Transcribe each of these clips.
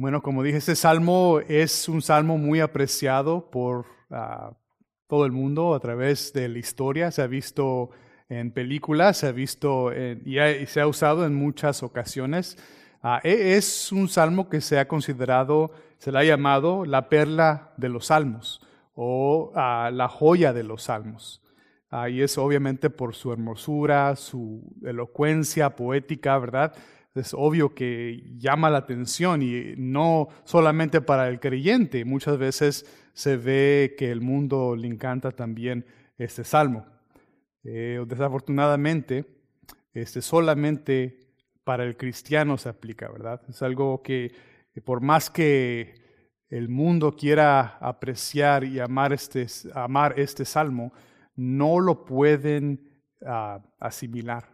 Bueno, como dije, este salmo es un salmo muy apreciado por ah, todo el mundo a través de la historia. Se ha visto en películas, se ha visto y, se ha usado en muchas ocasiones. Ah, e, es un salmo que se ha considerado, se le ha llamado la perla de los salmos o ah, la joya de los salmos. y es obviamente por su hermosura, su elocuencia poética, ¿verdad? Es obvio que llama la atención y no solamente para el creyente, muchas veces se ve que el mundo le encanta también este salmo. Eh, desafortunadamente, este solamente para el cristiano se aplica, ¿verdad? Es algo que por más que el mundo quiera apreciar y amar este, amar este salmo, no lo pueden ah, asimilar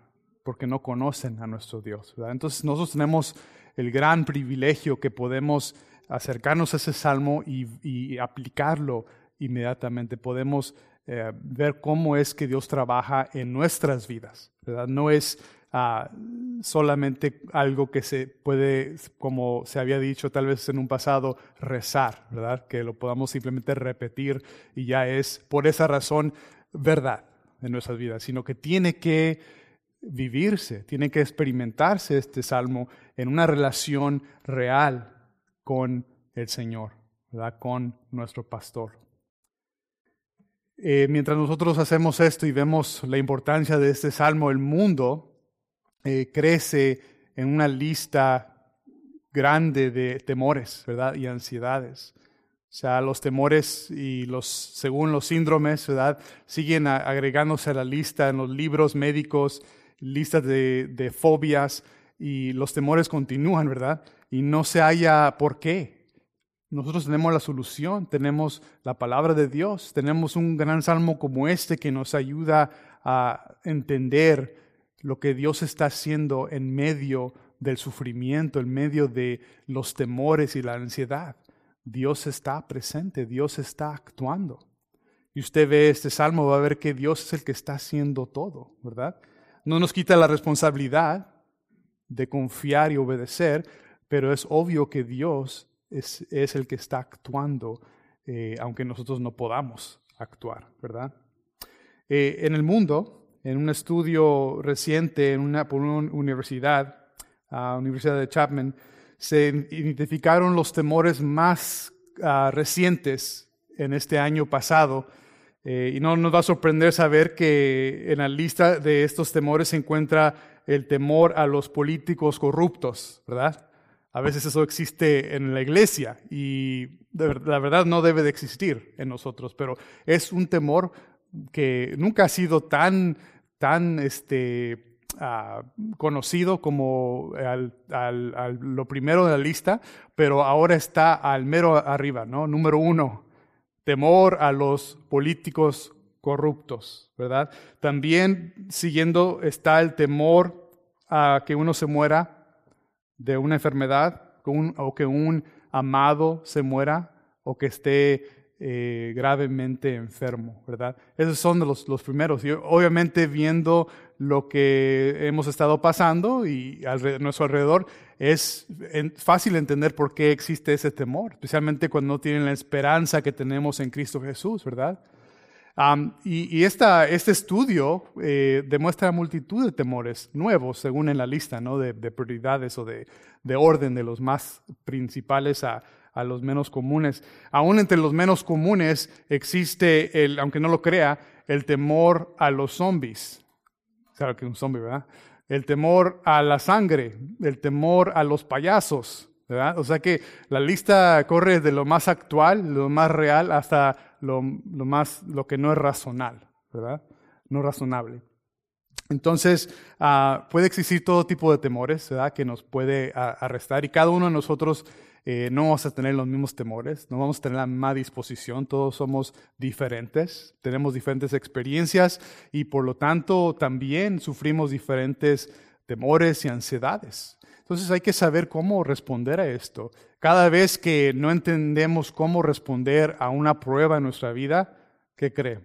porque no conocen a nuestro Dios. Entonces nosotros tenemos el gran privilegio que podemos acercarnos a ese salmo y, aplicarlo inmediatamente. Podemos eh, ver cómo es que Dios trabaja en nuestras vidas. No es ah, solamente algo que se puede, como se había dicho tal vez en un pasado, rezar. Que lo podamos simplemente repetir y ya es por esa razón verdad en nuestras vidas, sino que tiene que vivirse, tiene que experimentarse este salmo en una relación real con el Señor, con nuestro pastor. Eh, mientras nosotros hacemos esto y vemos la importancia de este salmo, el mundo eh, crece en una lista grande de temores ¿verdad? y ansiedades. O sea, los temores y los, según los síndromes, ¿verdad? siguen agregándose a la lista en los libros médicos listas de, fobias y los temores continúan, ¿verdad? Y no se haya por qué. Nosotros tenemos la solución, tenemos la palabra de Dios, tenemos un gran salmo como este que nos ayuda a entender lo que Dios está haciendo en medio del sufrimiento, en medio de los temores y la ansiedad. Dios está presente, Dios está actuando. Y usted ve este salmo, va a ver que Dios es el que está haciendo todo, ¿verdad? No nos quita la responsabilidad de confiar y obedecer, pero es obvio que Dios es, el que está actuando, eh, aunque nosotros no podamos actuar, ¿verdad? Eh, en el mundo, en un estudio reciente en una, por una universidad, Universidad de Chapman, se identificaron los temores más ah, recientes en este año pasado eh, y no nos va a sorprender saber que en la lista de estos temores se encuentra el temor a los políticos corruptos, ¿verdad? A veces eso existe en la iglesia y la verdad no debe de existir en nosotros, pero es un temor que nunca ha sido tan, tan este, ah, conocido como lo primero de la lista, pero ahora está al mero arriba, ¿no? Número uno temor a los políticos corruptos, ¿verdad? También siguiendo está el temor a que uno se muera de una enfermedad o que un amado se muera o que esté eh, gravemente enfermo, ¿verdad? Esos son los, los primeros. Obviamente viendo lo que hemos estado pasando y a nuestro alrededor, es fácil entender por qué existe ese temor, especialmente cuando no tienen la esperanza que tenemos en Cristo Jesús, ¿verdad? y, esta, este estudio eh, demuestra multitud de temores nuevos, según en la lista ¿no? de, prioridades o de, de, orden, de los más principales a, a los menos comunes. Aún entre los menos comunes existe, el, aunque no lo crea, el temor a los zombies. Claro que un zombie, ¿verdad? El temor a la sangre, el temor a los payasos, ¿verdad? O sea que la lista corre de lo más actual, lo más real, hasta lo, más, lo que no es razonable, ¿verdad? No razonable. Entonces, ah, puede existir todo tipo de temores, ¿verdad? Que nos puede arrestar y cada uno de nosotros eh, no vamos a tener los mismos temores, no vamos a tener la misma disposición, todos somos diferentes, tenemos diferentes experiencias y por lo tanto también sufrimos diferentes temores y ansiedades. Entonces hay que saber cómo responder a esto. Cada vez que no entendemos cómo responder a una prueba en nuestra vida, ¿qué cree?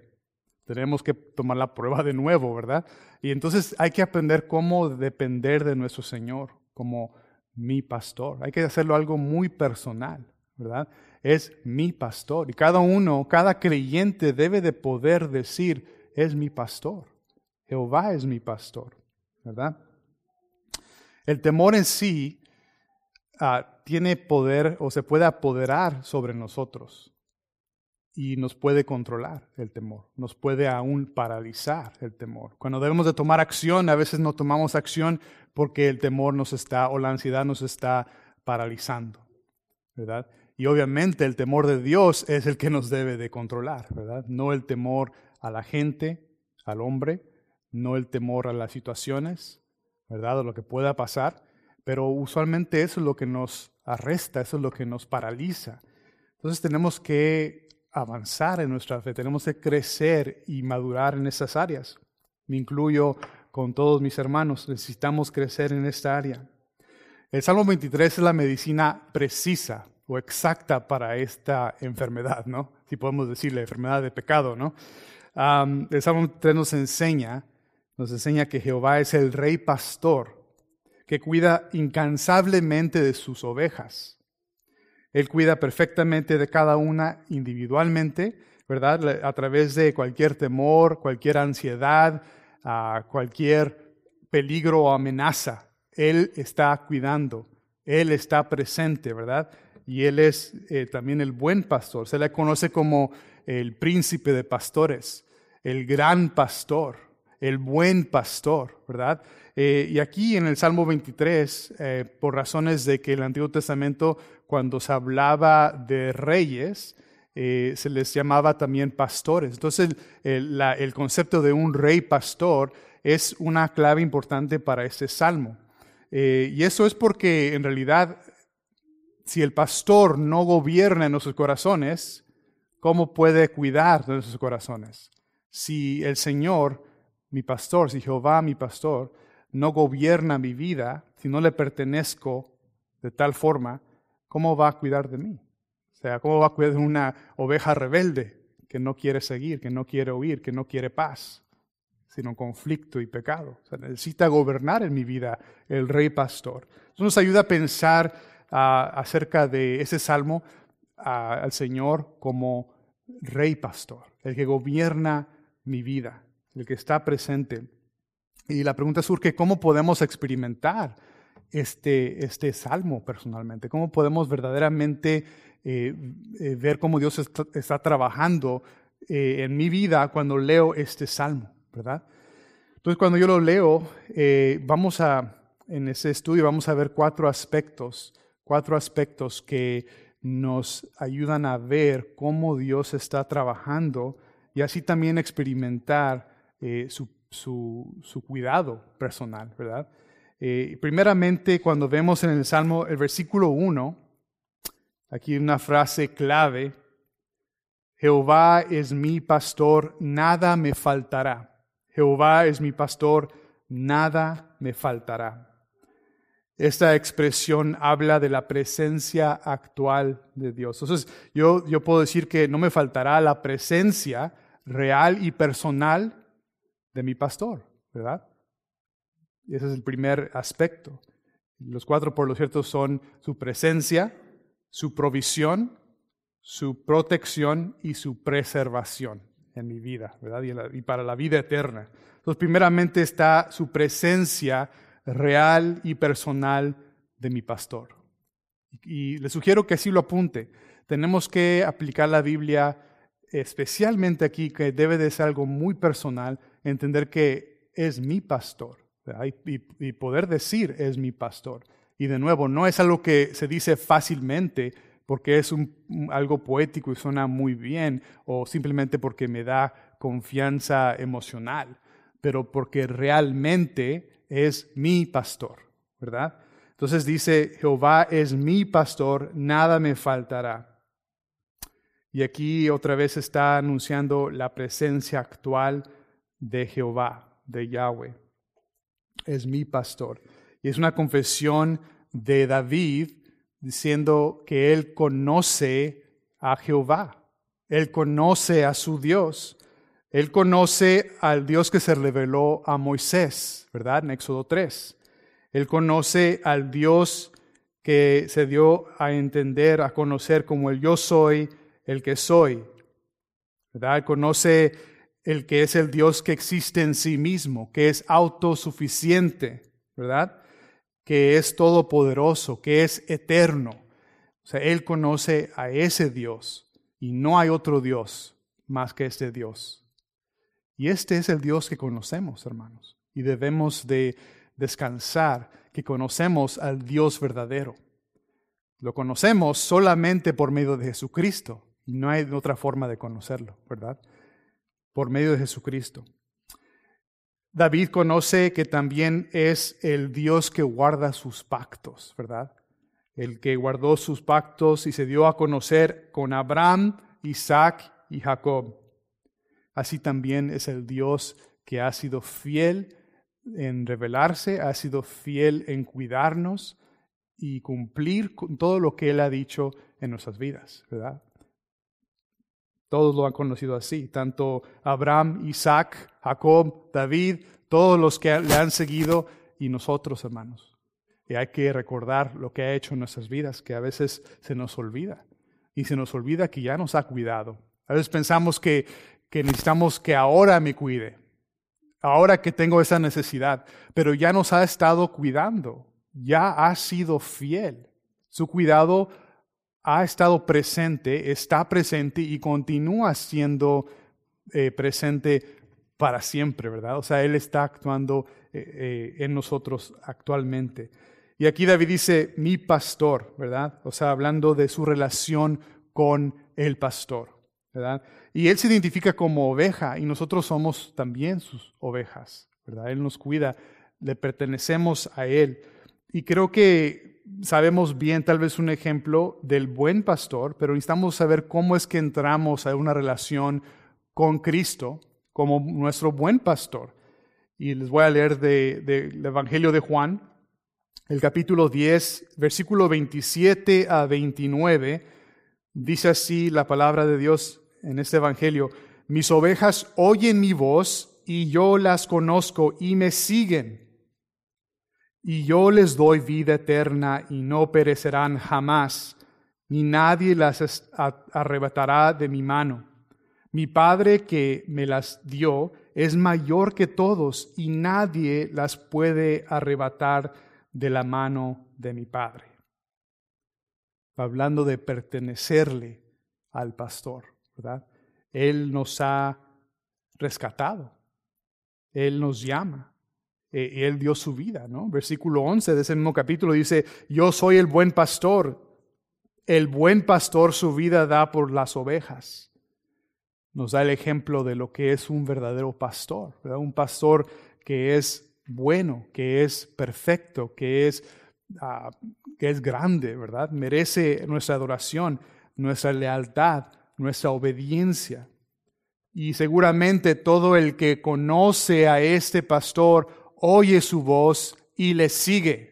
Tenemos que tomar la prueba de nuevo, ¿verdad? Y entonces hay que aprender cómo depender de nuestro Señor, como mi pastor. Hay que hacerlo algo muy personal, ¿verdad? Es mi pastor. Y cada uno, cada creyente debe de poder decir, es mi pastor. Jehová es mi pastor, ¿verdad? El temor en sí ah, tiene poder o se puede apoderar sobre nosotros y nos puede controlar el temor, nos puede aún paralizar el temor. Cuando debemos de tomar acción, a veces no tomamos acción porque el temor nos está o la ansiedad nos está paralizando, ¿verdad? Y obviamente el temor de Dios es el que nos debe de controlar, ¿verdad? No el temor a la gente, al hombre, no el temor a las situaciones, ¿verdad? O lo que pueda pasar, pero usualmente eso es lo que nos arresta, eso es lo que nos paraliza. Entonces tenemos que avanzar en nuestra fe, tenemos que crecer y madurar en esas áreas. Me incluyo con todos mis hermanos, necesitamos crecer en esta área. El Salmo 23 es la medicina precisa o exacta para esta enfermedad, ¿no? Si podemos decir la enfermedad de pecado, ¿no? el Salmo 23 nos enseña, nos enseña que Jehová es el rey pastor que cuida incansablemente de sus ovejas. Él cuida perfectamente de cada una individualmente, ¿verdad? A través de cualquier temor, cualquier ansiedad, cualquier peligro o amenaza. Él está cuidando, Él está presente, ¿verdad? Y Él es eh, también el buen pastor. Se le conoce como el príncipe de pastores, el gran pastor, el buen pastor, ¿verdad? Eh, y aquí en el Salmo 23, eh, por razones de que el Antiguo Testamento, cuando se hablaba de reyes, eh, se les llamaba también pastores. Entonces, el, el, concepto de un rey pastor es una clave importante para este salmo. y eso es porque en realidad, si el pastor no gobierna en nuestros corazones, ¿cómo puede cuidar de nuestros corazones? Si el Señor, mi pastor, si Jehová, mi pastor, no gobierna mi vida, si no le pertenezco de tal forma, ¿cómo va a cuidar de mí? O sea, ¿cómo va a cuidar una oveja rebelde que no quiere seguir, que no quiere oír, que no quiere paz, sino conflicto y pecado? O necesita gobernar en mi vida el rey pastor. Eso nos ayuda a pensar acerca de ese salmo al Señor como rey pastor, el que gobierna mi vida, el que está presente y la pregunta surge, ¿cómo podemos experimentar este, este salmo personalmente? ¿Cómo podemos verdaderamente eh, eh, ver cómo Dios está, trabajando eh, en mi vida cuando leo este salmo, verdad? Entonces, cuando yo lo leo, vamos a, en ese estudio, vamos a ver cuatro aspectos, cuatro aspectos que nos ayudan a ver cómo Dios está trabajando y así también experimentar su su, cuidado personal, ¿verdad? Eh, primeramente, cuando vemos en el Salmo el versículo 1, aquí una frase clave, Jehová es mi pastor, nada me faltará. Jehová es mi pastor, nada me faltará. Esta expresión habla de la presencia actual de Dios. Entonces, yo, yo puedo decir que no me faltará la presencia real y personal de mi pastor, ¿verdad? Ese es el primer aspecto. Los cuatro, por lo cierto, son su presencia, su provisión, su protección y su preservación en mi vida, ¿verdad? Y, para la vida eterna. Entonces, primeramente está su presencia real y personal de mi pastor. Y, le sugiero que así lo apunte. Tenemos que aplicar la Biblia especialmente aquí, que debe de ser algo muy personal, entender que es mi pastor y, poder decir es mi pastor. Y de nuevo, no es algo que se dice fácilmente porque es algo poético y suena muy bien o simplemente porque me da confianza emocional, pero porque realmente es mi pastor, ¿verdad? Entonces dice, Jehová es mi pastor, nada me faltará. Y aquí otra vez está anunciando la presencia actual de Jehová, de Yahweh. Es mi pastor. Y es una confesión de David diciendo que él conoce a Jehová. Él conoce a su Dios. Él conoce al Dios que se reveló a Moisés, ¿verdad? En Éxodo 3. Él conoce al Dios que se dio a entender, a conocer como el yo soy, el que soy. ¿Verdad? Conoce el que es el Dios que existe en sí mismo, que es autosuficiente, ¿verdad? Que es todopoderoso, que es eterno. O sea, Él conoce a ese Dios y no hay otro Dios más que este Dios. Y este es el Dios que conocemos, hermanos. Y debemos de descansar que conocemos al Dios verdadero. Lo conocemos solamente por medio de Jesucristo. No hay otra forma de conocerlo, ¿verdad? Por medio de Jesucristo. David conoce que también es el Dios que guarda sus pactos, ¿verdad? El que guardó sus pactos y se dio a conocer con Abraham, Isaac y Jacob. Así también es el Dios que ha sido fiel en revelarse, ha sido fiel en cuidarnos y cumplir con todo lo que Él ha dicho en nuestras vidas, ¿verdad? Todos lo han conocido así, tanto Abraham, Isaac, Jacob, David, todos los que le han seguido y nosotros, hermanos. Y hay que recordar lo que ha hecho en nuestras vidas, que a veces se nos olvida. Y se nos olvida que ya nos ha cuidado. A veces pensamos que, que necesitamos que ahora me cuide, ahora que tengo esa necesidad, pero ya nos ha estado cuidando, ya ha sido fiel. Su cuidado ha estado presente, está presente y continúa siendo eh, presente para siempre, ¿verdad? O sea, Él está actuando eh, eh, en nosotros actualmente. Y aquí David dice, mi pastor, ¿verdad? O sea, hablando de su relación con el pastor, ¿verdad? Y Él se identifica como oveja y nosotros somos también sus ovejas, ¿verdad? Él nos cuida, le pertenecemos a Él. Y creo que sabemos bien tal vez un ejemplo del buen pastor, pero necesitamos saber cómo es que entramos a una relación con Cristo como nuestro buen pastor. Y les voy a leer del de, Evangelio de Juan, el capítulo 10, versículo 27 a 29. Dice así la palabra de Dios en este Evangelio, mis ovejas oyen mi voz y yo las conozco y me siguen. Y yo les doy vida eterna y no perecerán jamás, ni nadie las arrebatará de mi mano. Mi Padre que me las dio es mayor que todos y nadie las puede arrebatar de la mano de mi Padre. Hablando de pertenecerle al pastor. Él nos ha rescatado. Él nos llama. E, él dio su vida, ¿no? Versículo 11 de ese mismo capítulo dice, yo soy el buen pastor. El buen pastor su vida da por las ovejas. Nos da el ejemplo de lo que es un verdadero pastor, Un pastor que es bueno, que es perfecto, que es, ah, que es grande, ¿verdad? Merece nuestra adoración, nuestra lealtad, nuestra obediencia. Y seguramente todo el que conoce a este pastor oye su voz y le sigue.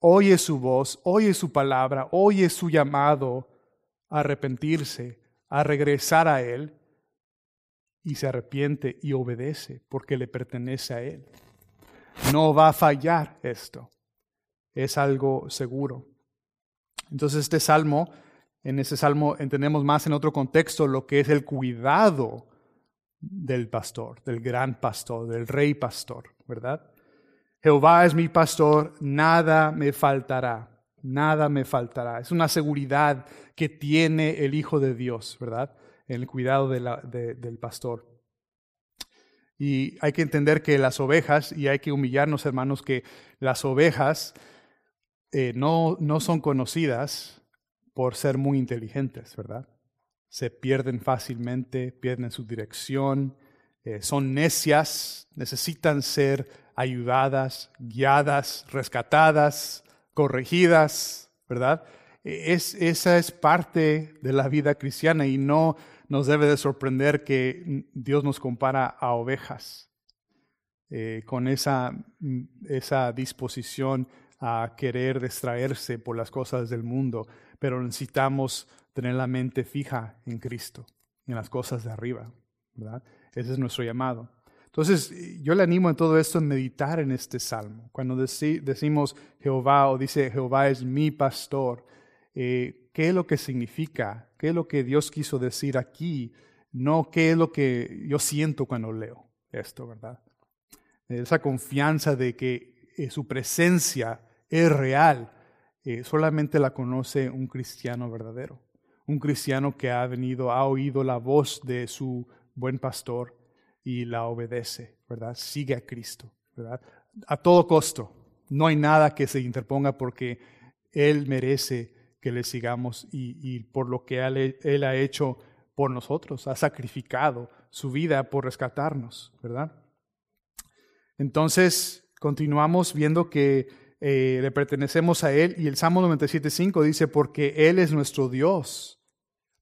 Oye su voz, oye su palabra, oye su llamado a arrepentirse, a regresar a Él y se arrepiente y obedece porque le pertenece a Él. No va a fallar esto. Es algo seguro. Entonces este salmo en ese salmo entendemos más en otro contexto lo que es el cuidado del pastor, del gran pastor, del rey pastor, ¿verdad? Jehová es mi pastor, nada me faltará, nada me faltará. Es una seguridad que tiene el Hijo de Dios, ¿verdad? En el cuidado del pastor. Y hay que entender que las ovejas, y hay que humillarnos, hermanos, que las ovejas eh, no, no son conocidas por ser muy inteligentes, ¿verdad? Se pierden fácilmente, pierden su dirección, eh, son necias, necesitan ser ayudadas, guiadas, rescatadas, corregidas, ¿verdad? E, es, esa es parte de la vida cristiana y no nos debe de sorprender que Dios nos compara a ovejas eh, con esa, esa disposición a querer distraerse por las cosas del mundo pero necesitamos tener la mente fija en Cristo, en las cosas de arriba. ¿verdad? Ese es nuestro llamado. Entonces, yo le animo en todo esto a meditar en este salmo. Cuando decimos Jehová o dice Jehová es mi pastor, eh, ¿qué es lo que significa? ¿Qué es lo que Dios quiso decir aquí? No qué es lo que yo siento cuando leo esto, ¿verdad? Esa confianza de que eh, su presencia es real, eh, solamente la conoce un cristiano verdadero. Un cristiano que ha venido, ha oído la voz de su buen pastor y la obedece, ¿verdad? Sigue a Cristo, ¿verdad? A todo costo. No hay nada que se interponga porque Él merece que le sigamos y, por lo que él, ha hecho por nosotros, ha sacrificado su vida por rescatarnos, ¿verdad? Entonces, continuamos viendo que eh, le pertenecemos a Él y el Salmo 97.5 dice, porque Él es nuestro Dios,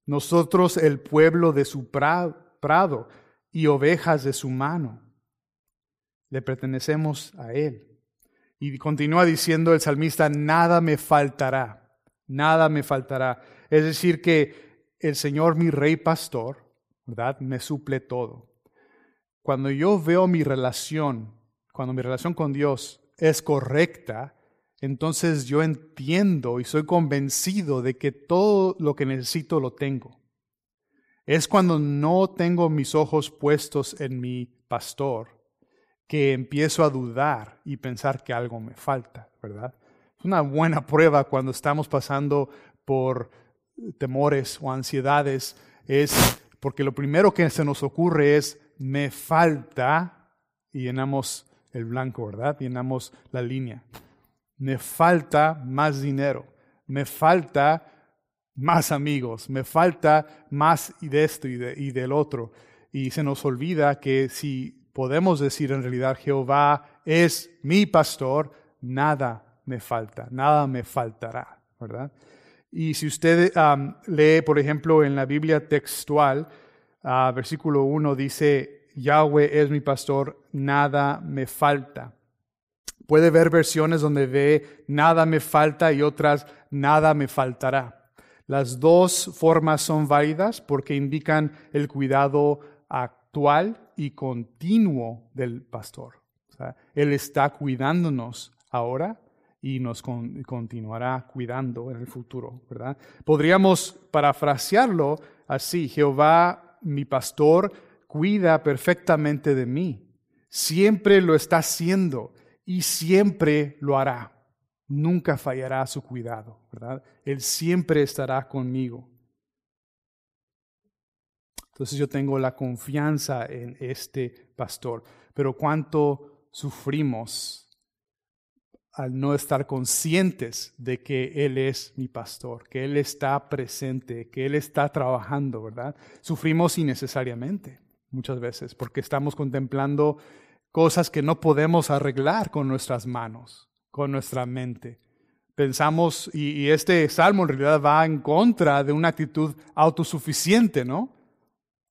nosotros el pueblo de su prado y ovejas de su mano. Le pertenecemos a Él. Y continúa diciendo el salmista, nada me faltará, nada me faltará. Es decir, que el Señor, mi rey pastor, ¿verdad? Me suple todo. Cuando yo veo mi relación, cuando mi relación con Dios es correcta, entonces yo entiendo y soy convencido de que todo lo que necesito lo tengo. Es cuando no tengo mis ojos puestos en mi pastor que empiezo a dudar y pensar que algo me falta, ¿verdad? Es una buena prueba cuando estamos pasando por temores o ansiedades, es porque lo primero que se nos ocurre es, me falta, y llenamos el blanco, ¿verdad? Llenamos la línea. Me falta más dinero, me falta más amigos, me falta más de esto y, de, y del otro. Y se nos olvida que si podemos decir en realidad Jehová es mi pastor, nada me falta, nada me faltará, ¿verdad? Y si usted lee, por ejemplo, en la Biblia textual, uh, versículo 1 dice, Yahweh es mi pastor, nada me falta. Puede ver versiones donde ve nada me falta y otras nada me faltará. Las dos formas son válidas porque indican el cuidado actual y continuo del pastor. él está cuidándonos ahora y nos continuará cuidando en el futuro, ¿verdad? Podríamos parafrasearlo así, Jehová, mi pastor, cuida perfectamente de mí. Siempre lo está haciendo y siempre lo hará nunca fallará su cuidado, ¿verdad? Él siempre estará conmigo. Entonces yo tengo la confianza en este pastor, pero cuánto sufrimos al no estar conscientes de que Él es mi pastor, que Él está presente, que Él está trabajando, ¿verdad? Sufrimos innecesariamente muchas veces porque estamos contemplando cosas que no podemos arreglar con nuestras manos con nuestra mente. Pensamos, y, este salmo en realidad va en contra de una actitud autosuficiente, ¿no?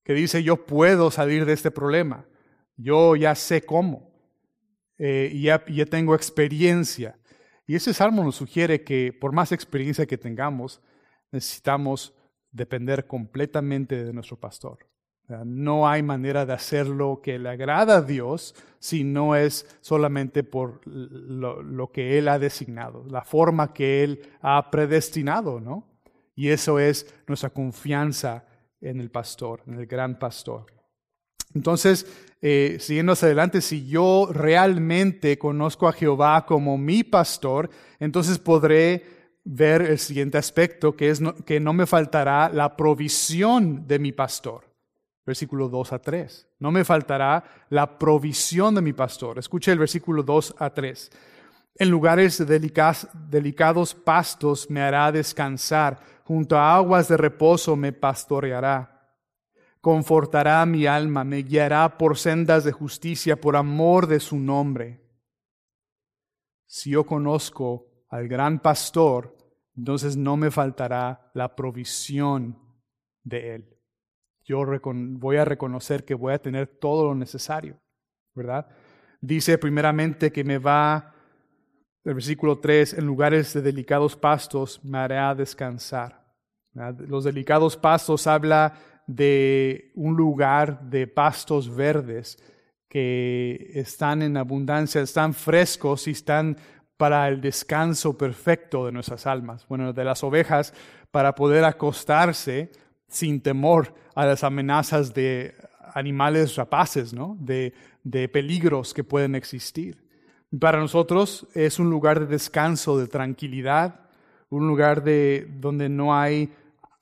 Que dice, yo puedo salir de este problema, yo ya sé cómo, eh, y ya, ya tengo experiencia. Y ese salmo nos sugiere que por más experiencia que tengamos, necesitamos depender completamente de nuestro pastor. No hay manera de hacerlo que le agrada a Dios si no es solamente por lo, que Él ha designado, la forma que Él ha predestinado, ¿no? Y eso es nuestra confianza en el pastor, en el gran pastor. Entonces, eh, siguiendo hacia adelante, si yo realmente conozco a Jehová como mi pastor, entonces podré ver el siguiente aspecto, que es que no me faltará la provisión de mi pastor versículo 2 a 3. No me faltará la provisión de mi pastor. Escuche el versículo 2 a 3. En lugares delicados pastos me hará descansar, junto a aguas de reposo me pastoreará. Confortará mi alma, me guiará por sendas de justicia por amor de su nombre. Si yo conozco al gran pastor, entonces no me faltará la provisión de él yo voy a reconocer que voy a tener todo lo necesario, ¿verdad? Dice primeramente que me va, el versículo 3, en lugares de delicados pastos me hará descansar. Los delicados pastos habla de un lugar de pastos verdes que están en abundancia, están frescos y están para el descanso perfecto de nuestras almas. Bueno, de las ovejas, para poder acostarse sin temor a las amenazas de animales rapaces, ¿no? de, de peligros que pueden existir. Para nosotros es un lugar de descanso, de tranquilidad, un lugar de, donde no hay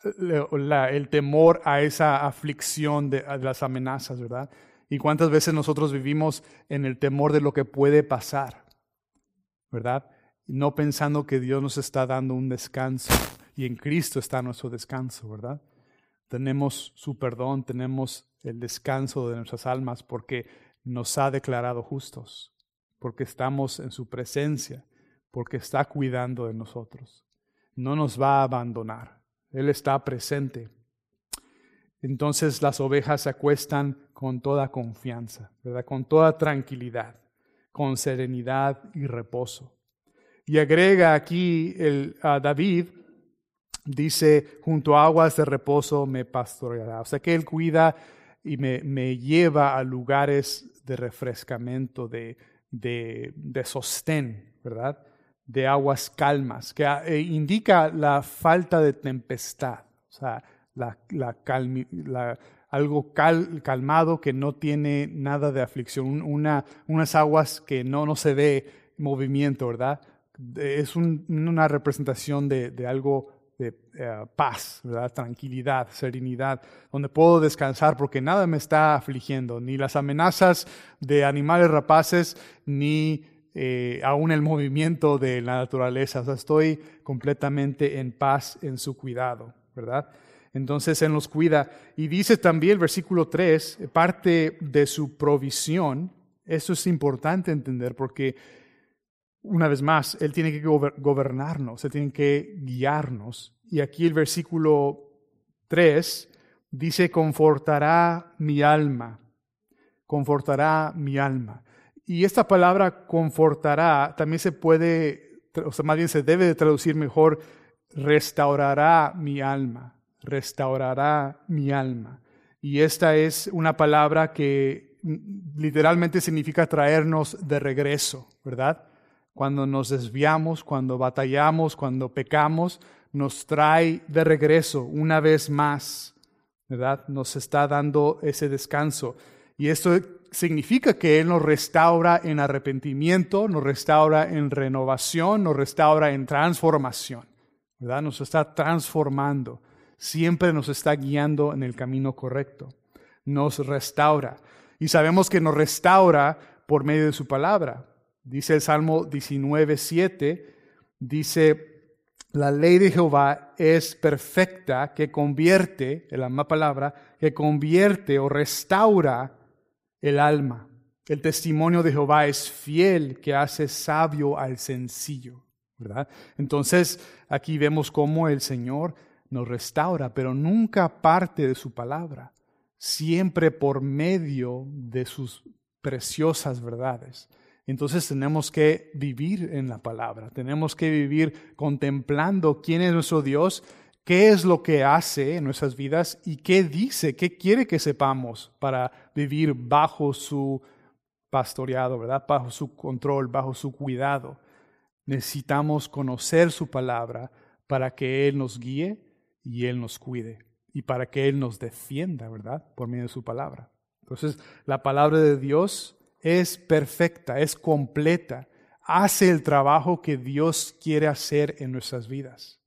el temor a esa aflicción de, las amenazas, ¿verdad? Y cuántas veces nosotros vivimos en el temor de lo que puede pasar, ¿verdad? No pensando que Dios nos está dando un descanso y en Cristo está nuestro descanso, ¿verdad? Tenemos su perdón, tenemos el descanso de nuestras almas porque nos ha declarado justos, porque estamos en su presencia, porque está cuidando de nosotros. No nos va a abandonar. Él está presente. Entonces las ovejas se acuestan con toda confianza, ¿verdad? con toda tranquilidad, con serenidad y reposo. Y agrega aquí el, a David, dice, junto a aguas de reposo me pastoreará. O sea que Él cuida y me, me lleva a lugares de refrescamiento, de, de, de sostén, ¿verdad? de aguas calmas, que eh, indica la falta de tempestad, o sea, la, algo calmado que no tiene nada de aflicción, una, unas aguas que no, no se ve movimiento, ¿verdad? Es una representación de, de algo de eh, paz, ¿verdad? tranquilidad, serenidad, donde puedo descansar porque nada me está afligiendo, ni las amenazas de animales rapaces, ni eh, aún el movimiento de la naturaleza. Estoy completamente en paz en su cuidado, ¿verdad? Entonces Él nos cuida. Y dice también el versículo 3, parte de su provisión. Eso es importante entender porque, una vez más, Él tiene que gobernarnos, Él tiene que guiarnos. Y aquí el versículo 3 dice, confortará mi alma, confortará mi alma. Y esta palabra confortará también se puede, o sea, más bien se debe de traducir mejor, restaurará mi alma, restaurará mi alma. Y esta es una palabra que literalmente significa traernos de regreso, ¿verdad? Cuando nos desviamos, cuando batallamos, cuando pecamos, nos trae de regreso una vez más, ¿verdad? Nos está dando ese descanso. Y esto significa que Él nos restaura en arrepentimiento, nos restaura en renovación, nos restaura en transformación, ¿verdad? Nos está transformando, siempre nos está guiando en el camino correcto, nos restaura. Y sabemos que nos restaura por medio de su palabra. Dice el Salmo 19, 7, dice, la ley de Jehová es perfecta, que convierte, en la misma palabra, que convierte o restaura el alma. El testimonio de Jehová es fiel que hace sabio al sencillo. Entonces, aquí vemos cómo el Señor nos restaura, pero nunca parte de su palabra, siempre por medio de sus preciosas verdades. Entonces tenemos que vivir en la palabra, tenemos que vivir contemplando quién es nuestro Dios qué es lo que hace en nuestras vidas y qué dice, qué quiere que sepamos para vivir bajo su pastoreado, ¿verdad? Bajo su control, bajo su cuidado. Necesitamos conocer su palabra para que Él nos guíe y Él nos cuide y para que Él nos defienda, ¿verdad? Por medio de su palabra. Entonces, la palabra de Dios es perfecta, es completa, hace el trabajo que Dios quiere hacer en nuestras vidas.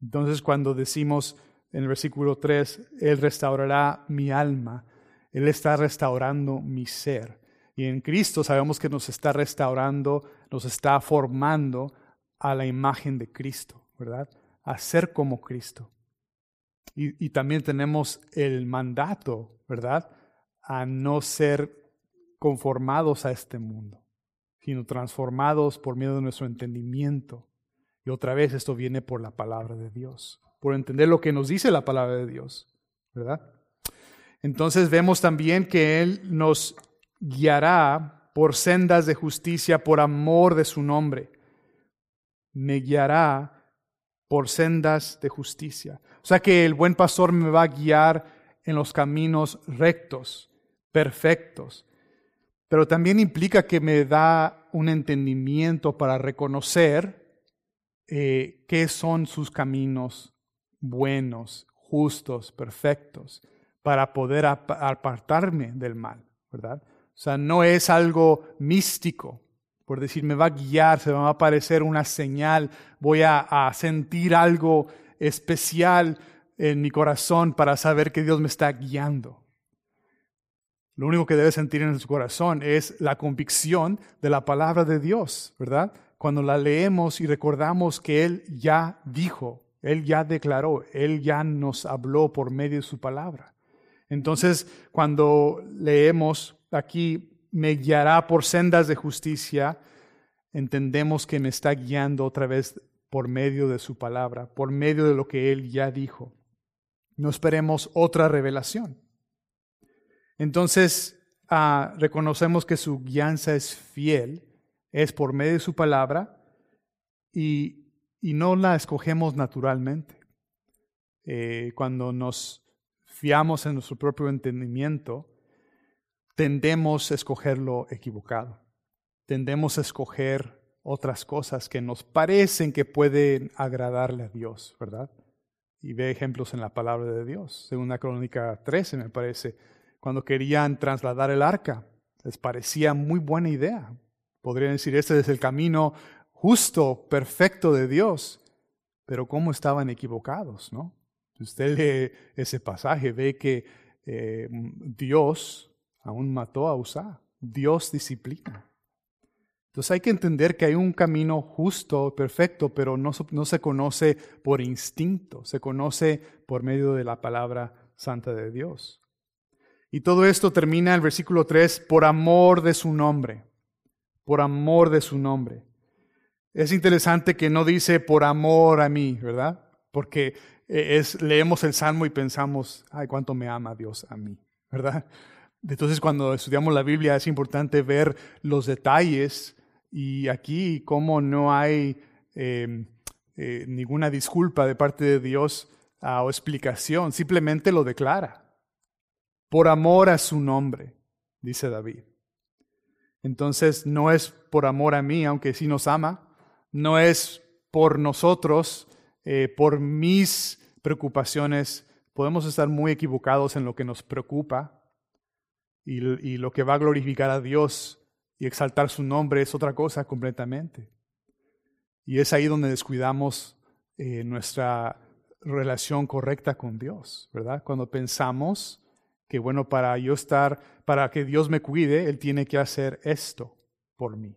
Entonces cuando decimos en el versículo 3, Él restaurará mi alma, Él está restaurando mi ser. Y en Cristo sabemos que nos está restaurando, nos está formando a la imagen de Cristo, ¿verdad? A ser como Cristo. Y, y también tenemos el mandato, ¿verdad? A no ser conformados a este mundo, sino transformados por medio de nuestro entendimiento y otra vez esto viene por la palabra de Dios, por entender lo que nos dice la palabra de Dios, ¿verdad? Entonces vemos también que Él nos guiará por sendas de justicia, por amor de su nombre. Me guiará por sendas de justicia. O sea que el buen pastor me va a guiar en los caminos rectos, perfectos. Pero también implica que me da un entendimiento para reconocer eh, qué son sus caminos buenos, justos, perfectos, para poder apartarme del mal, ¿verdad? O sea, no es algo místico, por decir, me va a guiar, se me va a aparecer una señal, voy a, sentir algo especial en mi corazón para saber que Dios me está guiando. Lo único que debe sentir en su corazón es la convicción de la palabra de Dios, ¿verdad? Cuando la leemos y recordamos que Él ya dijo, Él ya declaró, Él ya nos habló por medio de su palabra. Entonces, cuando leemos aquí me guiará por sendas de justicia, entendemos que me está guiando otra vez por medio de su palabra, por medio de lo que Él ya dijo. No esperemos otra revelación. Entonces, ah, reconocemos que su guianza es fiel, es por medio de su palabra y, y no la escogemos naturalmente. Eh, cuando nos fiamos en nuestro propio entendimiento, tendemos a escoger lo equivocado. Tendemos a escoger otras cosas que nos parecen que pueden agradarle a Dios, ¿verdad? Y ve ejemplos en la palabra de Dios. Según la crónica 13, me parece, cuando querían trasladar el arca, les parecía muy buena idea. Podrían decir, este es el camino justo, perfecto de Dios. Pero cómo estaban equivocados, ¿no? Si usted lee ese pasaje, ve que eh, Dios aún mató a Usa. Dios disciplina. Entonces hay que entender que hay un camino justo, perfecto, pero no, se conoce por instinto, se conoce por medio de la palabra santa de Dios. Y todo esto termina el versículo 3, por amor de su nombre, por amor de su nombre. Es interesante que no dice por amor a mí, ¿verdad? Porque eh, es, leemos el Salmo y pensamos, ay, cuánto me ama Dios a mí, ¿verdad? Entonces cuando estudiamos la Biblia es importante ver los detalles y aquí como no hay em, eh, ninguna disculpa de parte de Dios ah, o explicación, simplemente lo declara. Por amor a su nombre, dice David. Entonces no es por amor a mí, aunque sí nos ama, no es por nosotros, eh, por mis preocupaciones. Podemos estar muy equivocados en lo que nos preocupa, y, lo que va a glorificar a Dios y exaltar su nombre es otra cosa completamente. Y es ahí donde descuidamos eh, nuestra relación correcta con Dios, ¿verdad? Cuando pensamos que, bueno, para yo estar, para que Dios me cuide, Él tiene que hacer esto por mí.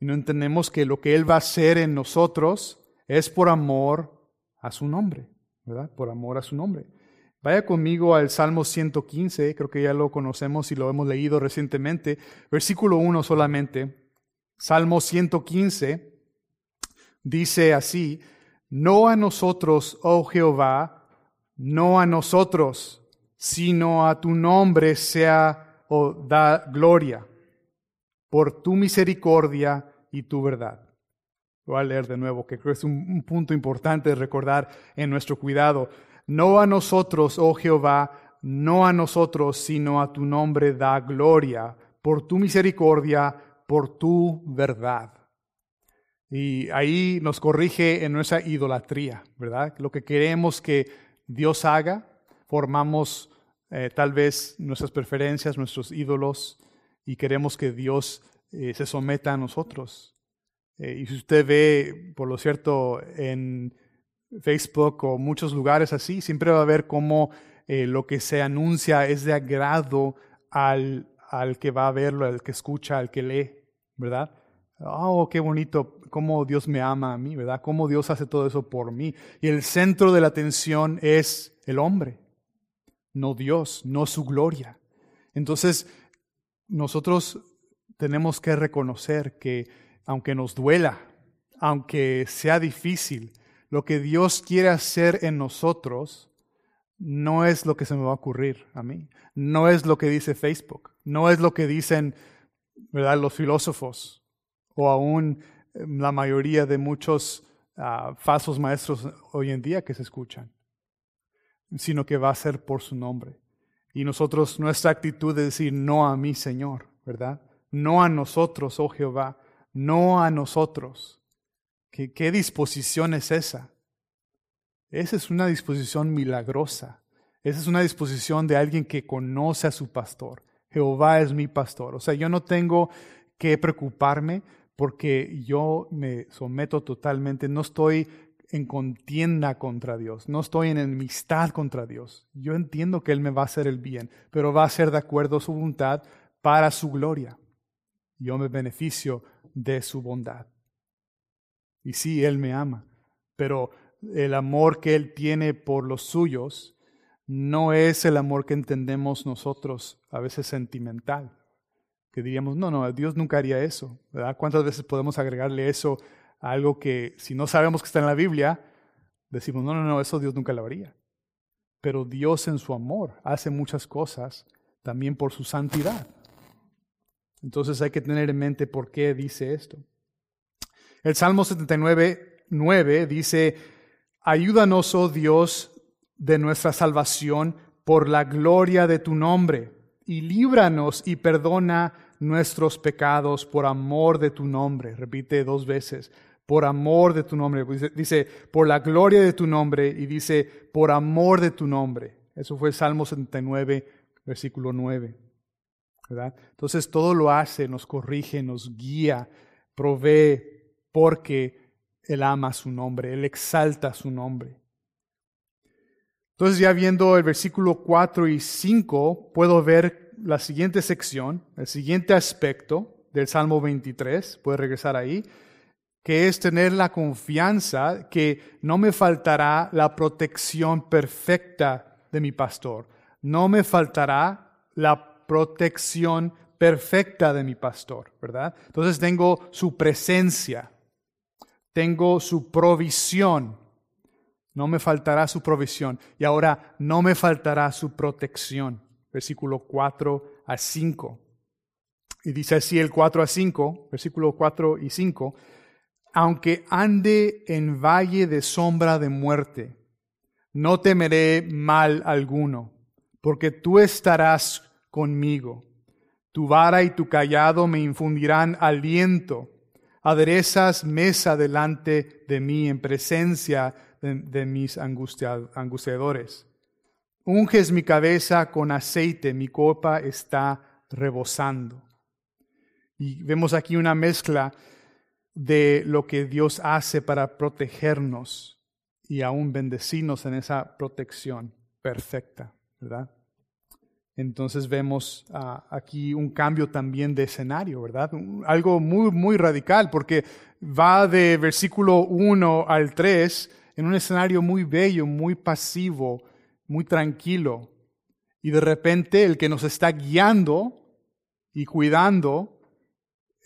Y no entendemos que lo que Él va a hacer en nosotros es por amor a su nombre, ¿verdad? Por amor a su nombre. Vaya conmigo al Salmo 115, creo que ya lo conocemos y lo hemos leído recientemente, versículo 1 solamente. Salmo 115 dice así, no a nosotros, oh Jehová, no a nosotros, sino a tu nombre sea o da gloria, por tu misericordia y tu verdad. Voy a leer de nuevo, que creo que es un, un punto importante de recordar en nuestro cuidado. No a nosotros, oh Jehová, no a nosotros, sino a tu nombre da gloria, por tu misericordia, por tu verdad. Y ahí nos corrige en nuestra idolatría, ¿verdad? Lo que queremos que Dios haga, formamos eh, tal vez nuestras preferencias, nuestros ídolos, y queremos que Dios eh, se someta a nosotros. Eh, y si usted ve, por lo cierto, en Facebook o muchos lugares así, siempre va a ver cómo lo que se anuncia es de agrado al, al que va a verlo, al que escucha, al que lee, ¿verdad? Oh, qué bonito, cómo Dios me ama a mí, ¿verdad? Cómo Dios hace todo eso por mí. Y el centro de la atención es el hombre, no Dios, no su gloria. Entonces, nosotros tenemos que reconocer que aunque nos duela, aunque sea difícil, lo que Dios quiere hacer en nosotros no es lo que se me va a ocurrir a mí, no es lo que dice Facebook, no es lo que dicen ¿verdad? los filósofos o aún eh, la mayoría de muchos uh, falsos maestros hoy en día que se escuchan, sino que va a ser por su nombre. Y nosotros, nuestra actitud es decir no a mi Señor, ¿verdad? No a nosotros, oh Jehová, no a nosotros. ¿Qué, qué disposición es esa? Esa es una disposición milagrosa. Esa es una disposición de alguien que conoce a su pastor. Jehová es mi pastor. O sea, yo no tengo que preocuparme porque yo me someto totalmente, no estoy en contienda contra Dios, no estoy en enemistad contra Dios. Yo entiendo que Él me va a hacer el bien, pero va a ser de acuerdo a su voluntad para su gloria. Yo me beneficio de su bondad. Y sí, Él me ama, pero el amor que Él tiene por los suyos no es el amor que entendemos nosotros, a veces sentimental, que diríamos, no, no, Dios nunca haría eso. ¿verdad? ¿Cuántas veces podemos agregarle eso algo que si no sabemos que está en la Biblia, decimos, no, no, no, eso Dios nunca lo haría. Pero Dios en su amor hace muchas cosas también por su santidad. Entonces hay que tener en mente por qué dice esto. El Salmo 79, 9 dice, ayúdanos, oh Dios, de nuestra salvación por la gloria de tu nombre, y líbranos y perdona nuestros pecados por amor de tu nombre. Repite dos veces, por amor de tu nombre. Dice, por la gloria de tu nombre y dice, por amor de tu nombre. Eso fue Salmo 79, versículo 9. ¿verdad? Entonces todo lo hace, nos corrige, nos guía, provee, porque Él ama su nombre, Él exalta su nombre. Entonces ya viendo el versículo 4 y 5, puedo ver la siguiente sección, el siguiente aspecto del Salmo 23, puede regresar ahí, que es tener la confianza que no me faltará la protección perfecta de mi pastor, no me faltará la protección perfecta de mi pastor, ¿verdad? Entonces tengo su presencia, tengo su provisión, no me faltará su provisión. Y ahora no me faltará su protección. Versículo 4 a 5. Y dice así el 4 a 5, versículo 4 y 5. Aunque ande en valle de sombra de muerte, no temeré mal alguno, porque tú estarás conmigo. Tu vara y tu callado me infundirán aliento. Aderezas mesa delante de mí en presencia de, mis angustiadores. Unges mi cabeza con aceite, mi copa está rebosando. Y vemos aquí una mezcla de lo que Dios hace para protegernos y aún bendecirnos en esa protección perfecta, ¿verdad? Entonces vemos ah, aquí un cambio también de escenario, ¿verdad? Algo muy, muy radical, porque va de versículo 1 al 3 en un escenario muy bello, muy pasivo, muy tranquilo. Y de repente el que nos está guiando y cuidando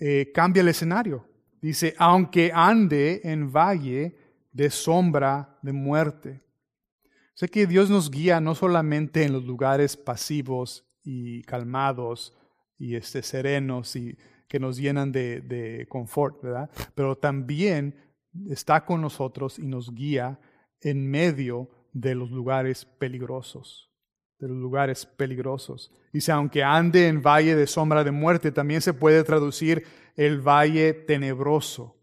eh, cambia el escenario. Dice, aunque ande en valle de sombra de muerte. Sé que Dios nos guía no solamente en los lugares pasivos y calmados y este, serenos y que nos llenan de, de confort, ¿verdad? Pero también está con nosotros y nos guía en medio de los lugares peligrosos, de los lugares peligrosos. Dice, aunque ande en valle de sombra de muerte, también se puede traducir el valle tenebroso.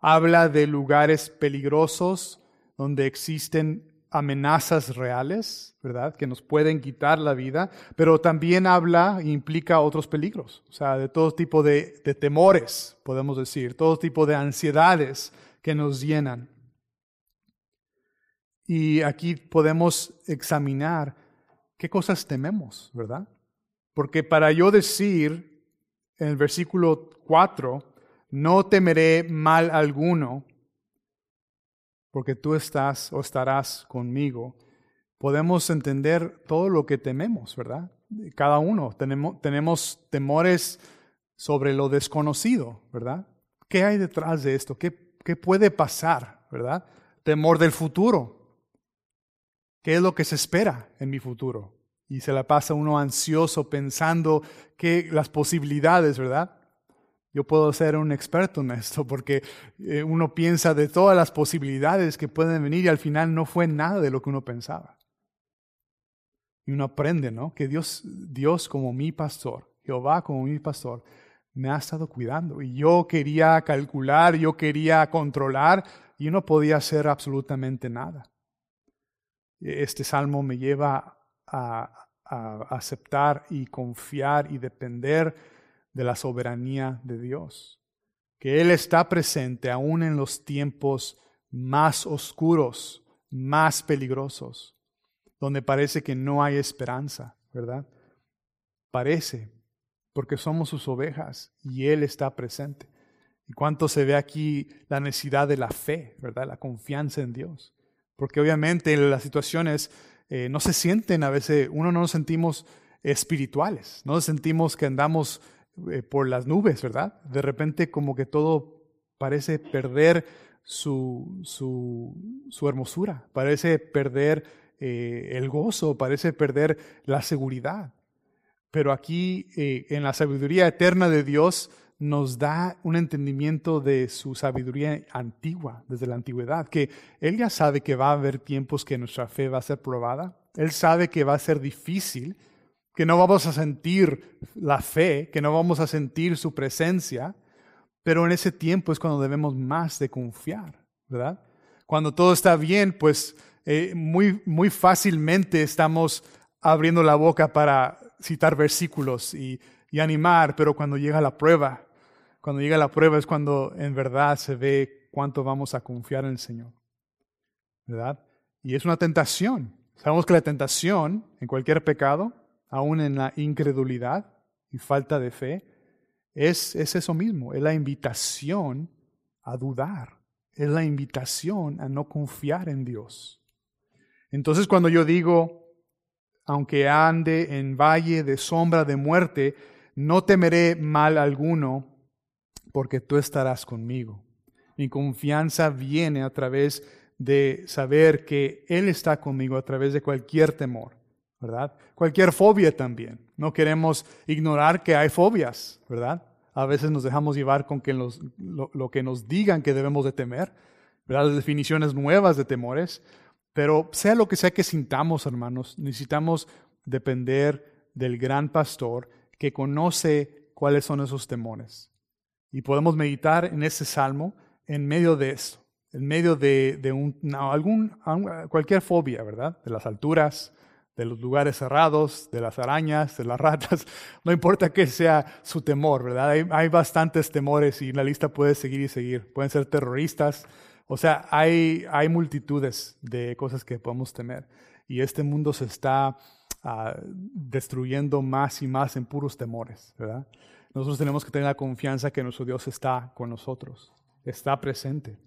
Habla de lugares peligrosos donde existen amenazas reales, ¿verdad? Que nos pueden quitar la vida, pero también habla e implica otros peligros, o sea, de todo tipo de, de temores, podemos decir, todo tipo de ansiedades que nos llenan. Y aquí podemos examinar qué cosas tememos, ¿verdad? Porque para yo decir en el versículo 4, no temeré mal alguno, porque tú estás o estarás conmigo, podemos entender todo lo que tememos, ¿verdad? Cada uno tenemos, temores sobre lo desconocido, ¿verdad? ¿Qué hay detrás de esto? ¿Qué ¿Qué puede pasar? ¿Verdad? Temor del futuro. ¿Qué es lo que se espera en mi futuro? Y se la pasa uno ansioso pensando que las posibilidades, ¿verdad? Yo puedo ser un experto en esto porque eh, uno piensa de todas las posibilidades que pueden venir y al final no fue nada de lo que uno pensaba. Y uno aprende, ¿no? Que Dios, Dios como mi pastor, Jehová como mi pastor me ha estado cuidando. Y yo quería calcular, yo quería controlar y no podía hacer absolutamente nada. Este salmo me lleva a, a aceptar y confiar y depender de la soberanía de Dios. Que Él está presente aún en los tiempos más oscuros, más peligrosos, donde parece que no hay esperanza, ¿verdad? Parece, porque somos sus ovejas y Él está presente. Y cuánto se ve aquí la necesidad de la fe, ¿verdad? La confianza en Dios. Porque obviamente las situaciones eh, no se sienten a veces, uno no nos sentimos espirituales, no nos sentimos que andamos eh, por las nubes, ¿verdad? De repente como que todo parece perder su, su, hermosura, parece perder eh, el gozo, parece perder la seguridad. Pero aquí en la sabiduría eterna de Dios nos da un entendimiento de su sabiduría antigua, desde la antigüedad, que Él ya sabe que va a haber tiempos que nuestra fe va a ser probada, Él sabe que va a ser difícil, que no vamos a sentir la fe, que no vamos a sentir su presencia, pero en ese tiempo es cuando debemos más de confiar, ¿verdad? Cuando todo está bien, pues eh, muy, muy fácilmente estamos abriendo la boca para citar versículos y, animar, pero cuando llega la prueba, cuando llega la prueba es cuando en verdad se ve cuánto vamos a confiar en el Señor. ¿Verdad? Y es una tentación. Sabemos que la tentación en cualquier pecado, aún en la incredulidad y falta de fe, es, es eso mismo, es la invitación a dudar, es la invitación a no confiar en Dios. Entonces cuando yo digo, aunque ande en valle de sombra de muerte, no temeré mal alguno, porque tú estarás conmigo. Mi confianza viene a través de saber que Él está conmigo, a través de cualquier temor, ¿verdad? Cualquier fobia también. No queremos ignorar que hay fobias, ¿verdad? A veces nos dejamos llevar con que lo, lo, que nos digan que debemos de temer, ¿verdad? Las definiciones nuevas de temores. Pero sea lo que sea que sintamos, hermanos, necesitamos depender del gran pastor que conoce cuáles son esos temores. Y podemos meditar en ese salmo en medio de eso, en medio de, un, algún, cualquier fobia, ¿verdad? De las alturas, de los lugares cerrados, de las arañas, de las ratas, no importa qué sea su temor, ¿verdad? Hay, hay bastantes temores y la lista puede seguir y seguir. Pueden ser terroristas, o sea, hay, hay multitudes de cosas que podemos temer. Y este mundo se está ah, destruyendo más y más en puros temores, ¿verdad? Nosotros tenemos que tener la confianza que nuestro Dios está con nosotros, está presente.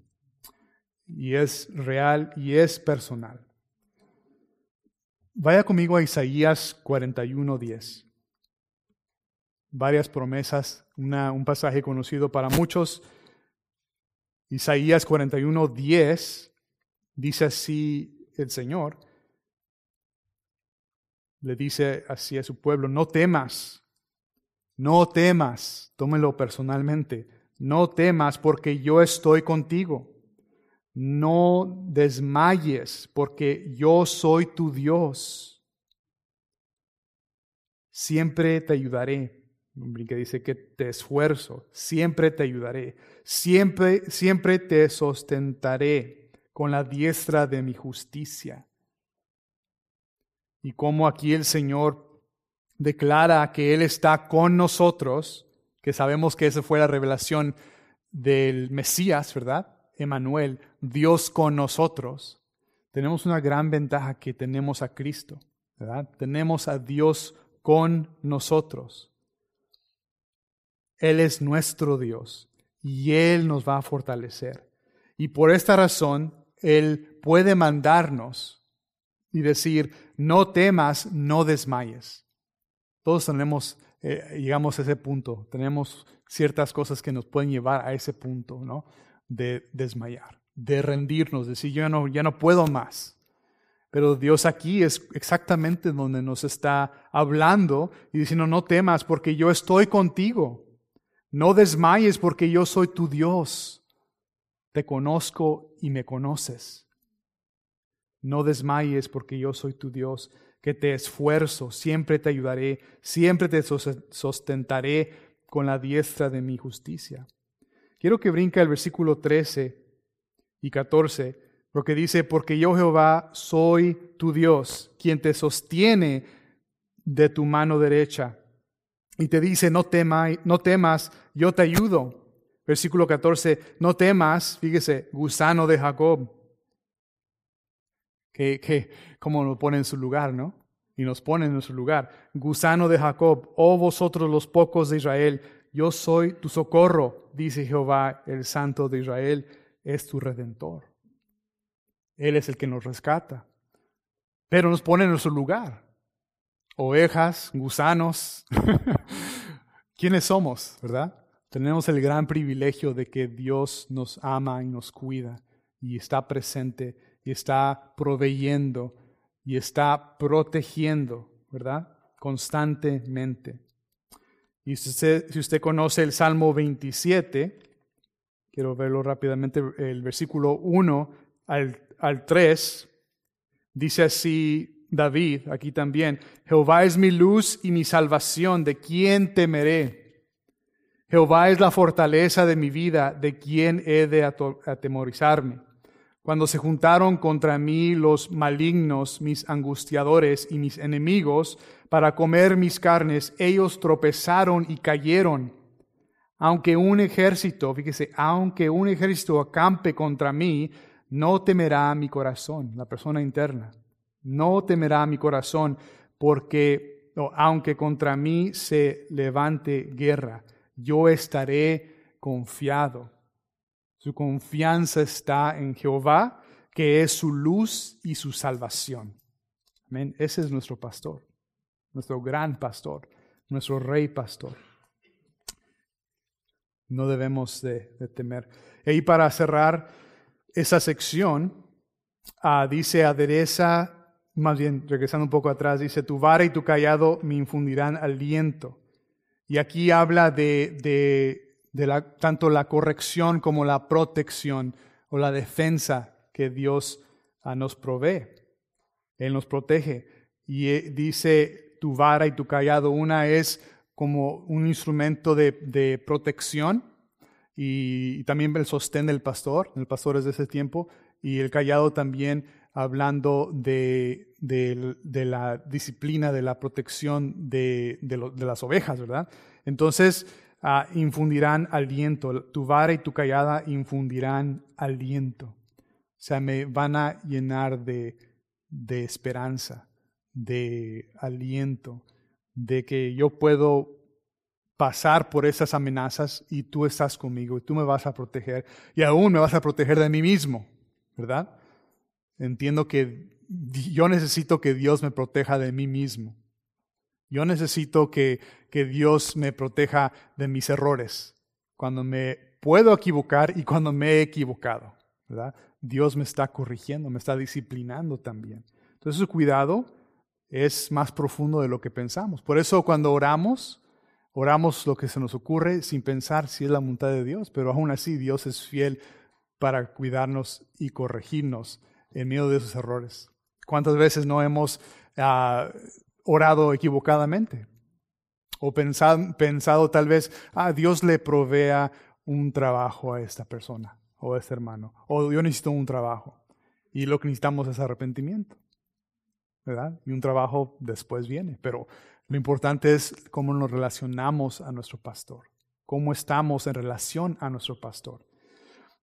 Y es real y es personal. Vaya conmigo a Isaías 41:10. Varias promesas, un pasaje conocido para muchos Isaías 41, 10 dice así el Señor, le dice así a su pueblo, no temas, no temas, tómelo personalmente, no temas porque yo estoy contigo, no desmayes porque yo soy tu Dios, siempre te ayudaré. Que dice que te esfuerzo, siempre te ayudaré, siempre, siempre te sustentaré con la diestra de mi justicia. Y como aquí el Señor declara que Él está con nosotros, que sabemos que esa fue la revelación del Mesías, ¿verdad? Emanuel, Dios con nosotros. Tenemos una gran ventaja que tenemos a Cristo, ¿verdad? Tenemos a Dios con nosotros. Él es nuestro Dios y Él nos va a fortalecer. Y por esta razón, Él puede mandarnos y decir, no temas, no desmayes. Todos tenemos, eh, llegamos a ese punto, tenemos ciertas cosas que nos pueden llevar a ese punto, ¿no? De desmayar, de rendirnos, decir, yo no, ya no puedo más. Pero Dios aquí es exactamente donde nos está hablando y diciendo, no temas porque yo estoy contigo. No desmayes porque yo soy tu Dios. Te conozco y me conoces. No desmayes porque yo soy tu Dios, que te esfuerzo, siempre te ayudaré, siempre te sustentaré con la diestra de mi justicia. Quiero que brinca el versículo 13 y 14, porque dice, porque yo Jehová soy tu Dios, quien te sostiene de tu mano derecha. Y te dice, no, no temas, yo te ayudo. Versículo 14, no temas, fíjese, gusano de Jacob. Que, que como lo pone en su lugar, ¿no? Y nos pone en su lugar. Gusano de Jacob, oh vosotros los pocos de Israel, yo soy tu socorro, dice Jehová, el Santo de Israel, es tu redentor. Él es el que nos rescata, pero nos pone en su lugar. Ovejas, gusanos, ¿quiénes somos, verdad? Tenemos el gran privilegio de que Dios nos ama y nos cuida y está presente y está proveyendo y está protegiendo, ¿verdad? Constantemente. Y si usted, conoce el Salmo 27, quiero verlo rápidamente, el versículo 1 al, al 3, dice así David, aquí también, Jehová es mi luz y mi salvación, ¿de quién temeré? Jehová es la fortaleza de mi vida, ¿de quién he de atemorizarme? Cuando se juntaron contra mí los malignos, mis angustiadores y mis enemigos, para comer mis carnes, ellos tropezaron y cayeron. Aunque un ejército, fíjese, aunque un ejército acampe contra mí, no temerá mi corazón, la persona interna. No temerá mi corazón, porque aunque contra mí se levante guerra, yo estaré confiado. Su confianza está en Jehová, que es su luz y su salvación. Amén. Ese es nuestro pastor, nuestro gran pastor, nuestro rey pastor. No debemos de, temer. Y para cerrar esa sección, ah, dice adereza, más bien regresando un poco atrás, dice, tu vara y tu callado me infundirán aliento. Y aquí habla de, de, la, tanto la corrección como la protección o la defensa que Dios ah, nos provee. Él nos protege. Y eh, dice, tu vara y tu callado, una es como un instrumento de, de protección y, también el sostén del pastor, el pastor es de ese tiempo, y el callado también hablando de, de, la disciplina, de la protección de, de las ovejas, ¿verdad? Entonces, uh, infundirán aliento, tu vara y tu callada infundirán aliento. O sea, me van a llenar de, de esperanza, de aliento, de que yo puedo pasar por esas amenazas y tú estás conmigo y tú me vas a proteger y aún me vas a proteger de mí mismo, ¿verdad? Entiendo que yo necesito que Dios me proteja de mí mismo. Yo necesito que, que Dios me proteja de mis errores, cuando me puedo equivocar y cuando me he equivocado, ¿verdad? Dios me está corrigiendo, me está disciplinando también. Entonces, su cuidado es más profundo de lo que pensamos. Por eso cuando oramos, oramos lo que se nos ocurre sin pensar si es la voluntad de Dios, pero aún así Dios es fiel para cuidarnos y corregirnos en medio de esos errores. ¿Cuántas veces no hemos ah, orado equivocadamente? O pensado, tal vez, ah, Dios le provea un trabajo a esta persona o a este hermano, o yo necesito un trabajo. Y lo que necesitamos es arrepentimiento, ¿verdad? Y un trabajo después viene, pero lo importante es cómo nos relacionamos a nuestro pastor, cómo estamos en relación a nuestro pastor.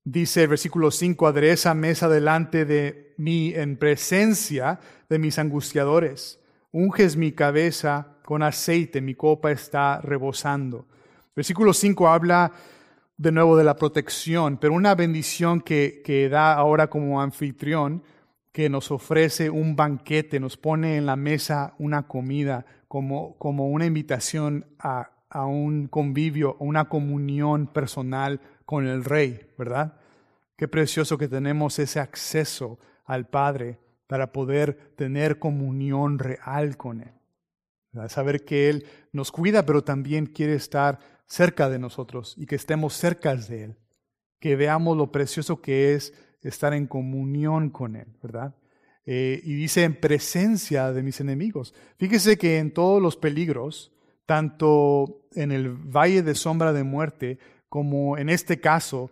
Dice el versículo 5, adereza mesa delante de mí en presencia de mis angustiadores. Unges mi cabeza con aceite, mi copa está rebosando. Versículo 5 habla de nuevo de la protección, pero una bendición que, que da ahora como anfitrión, que nos ofrece un banquete, nos pone en la mesa una comida, como, como una invitación a, a un convivio, una comunión personal con el Rey, ¿verdad? Qué precioso que tenemos ese acceso al Padre para poder tener comunión real con Él. Saber que Él nos cuida, pero también quiere estar cerca de nosotros y que estemos cerca de Él. Que veamos lo precioso que es estar en comunión con Él, ¿verdad? Eh, y dice en presencia de mis enemigos. Fíjese que en todos los peligros, tanto en el valle de sombra de muerte como en este caso,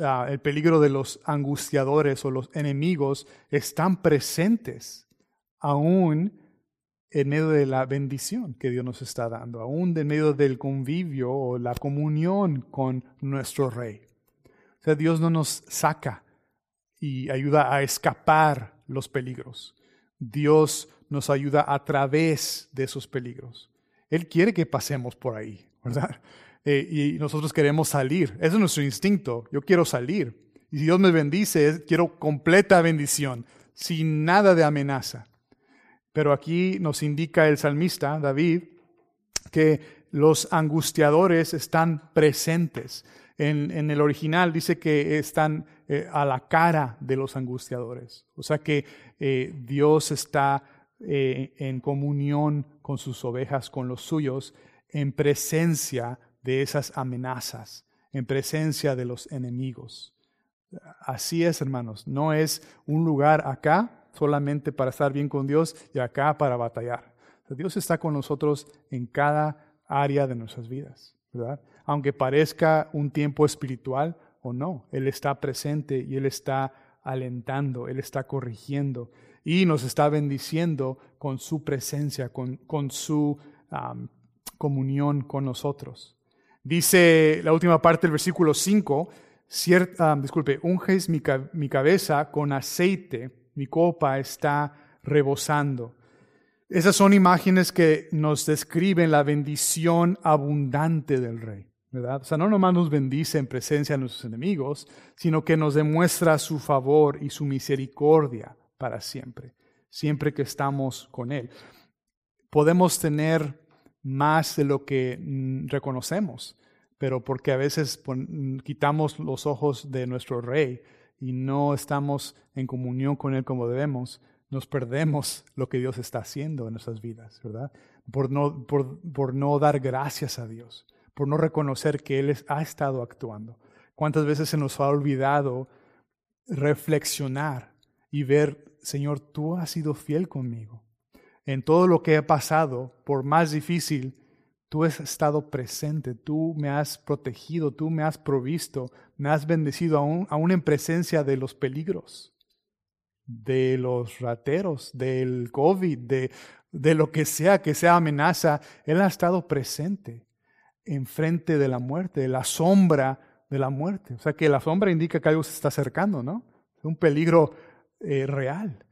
ah, el peligro de los angustiadores o los enemigos están presentes aún en medio de la bendición que Dios nos está dando, aún en medio del convivio o la comunión con nuestro Rey. O sea, Dios no nos saca y ayuda a escapar los peligros. Dios nos ayuda a través de esos peligros. Él quiere que pasemos por ahí, ¿verdad? Eh, y nosotros queremos salir. Ese es nuestro instinto. Yo quiero salir. Y si Dios me bendice, quiero completa bendición, sin nada de amenaza. Pero aquí nos indica el salmista, David, que los angustiadores están presentes. En, el original dice que están eh, a la cara de los angustiadores. O sea que eh, Dios está en comunión con sus ovejas, con los suyos, en presencia de esas amenazas, en presencia de los enemigos. Así es, hermanos. No es un lugar acá solamente para estar bien con Dios y acá para batallar. Dios está con nosotros en cada área de nuestras vidas, ¿verdad? aunque parezca un tiempo espiritual o no. Él está presente y Él está alentando, Él está corrigiendo y nos está bendiciendo con su presencia, con, su comunión con nosotros. Dice la última parte del versículo 5, disculpe, unges mi, mi cabeza con aceite, mi copa está rebosando. Esas son imágenes que nos describen la bendición abundante del rey. ¿verdad? O sea, no nomás nos bendice en presencia de nuestros enemigos, sino que nos demuestra su favor y su misericordia para siempre, siempre que estamos con Él. Podemos tener más de lo que mm, reconocemos, pero porque a veces mm, quitamos los ojos de nuestro Rey y no estamos en comunión con Él como debemos, nos perdemos lo que Dios está haciendo en nuestras vidas, ¿verdad? Por no, por, por no dar gracias a Dios por no reconocer que Él ha estado actuando. ¿Cuántas veces se nos ha olvidado reflexionar y ver, Señor, tú has sido fiel conmigo? En todo lo que he pasado, por más difícil, tú has estado presente, tú me has protegido, tú me has provisto, me has bendecido aún, en presencia de los peligros, de los rateros, del COVID, de, lo que sea que sea amenaza. Él ha estado presente enfrente de la muerte, de la sombra de la muerte. O sea que la sombra indica que algo se está acercando, ¿no? Un peligro eh, real.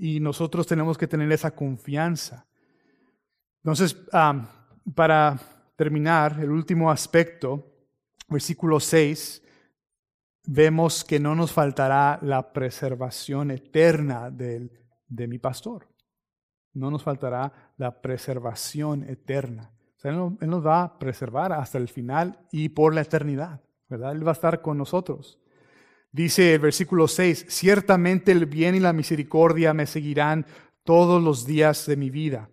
Y nosotros tenemos que tener esa confianza. Entonces, para terminar, el último aspecto, versículo 6, vemos que no nos faltará la preservación eterna de mi pastor. No nos faltará la preservación eterna él, nos va a preservar hasta el final y por la eternidad, ¿verdad? Él va a estar con nosotros. Dice el versículo 6, ciertamente el bien y la misericordia me seguirán todos los días de mi vida,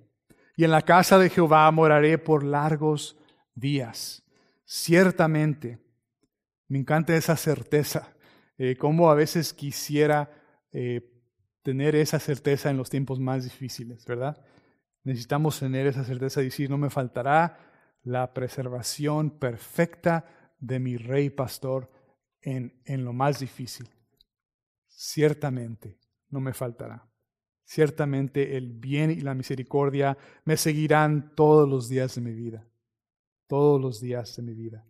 y en la casa de Jehová moraré por largos días. Ciertamente, me encanta esa certeza, eh, como a veces quisiera eh, tener esa certeza en los tiempos más difíciles, ¿verdad? Necesitamos tener esa certeza y decir, no me faltará la preservación perfecta de mi rey pastor en, en lo más difícil. Ciertamente no me faltará. Ciertamente el bien y la misericordia me seguirán todos los días de mi vida. Todos los días de mi vida.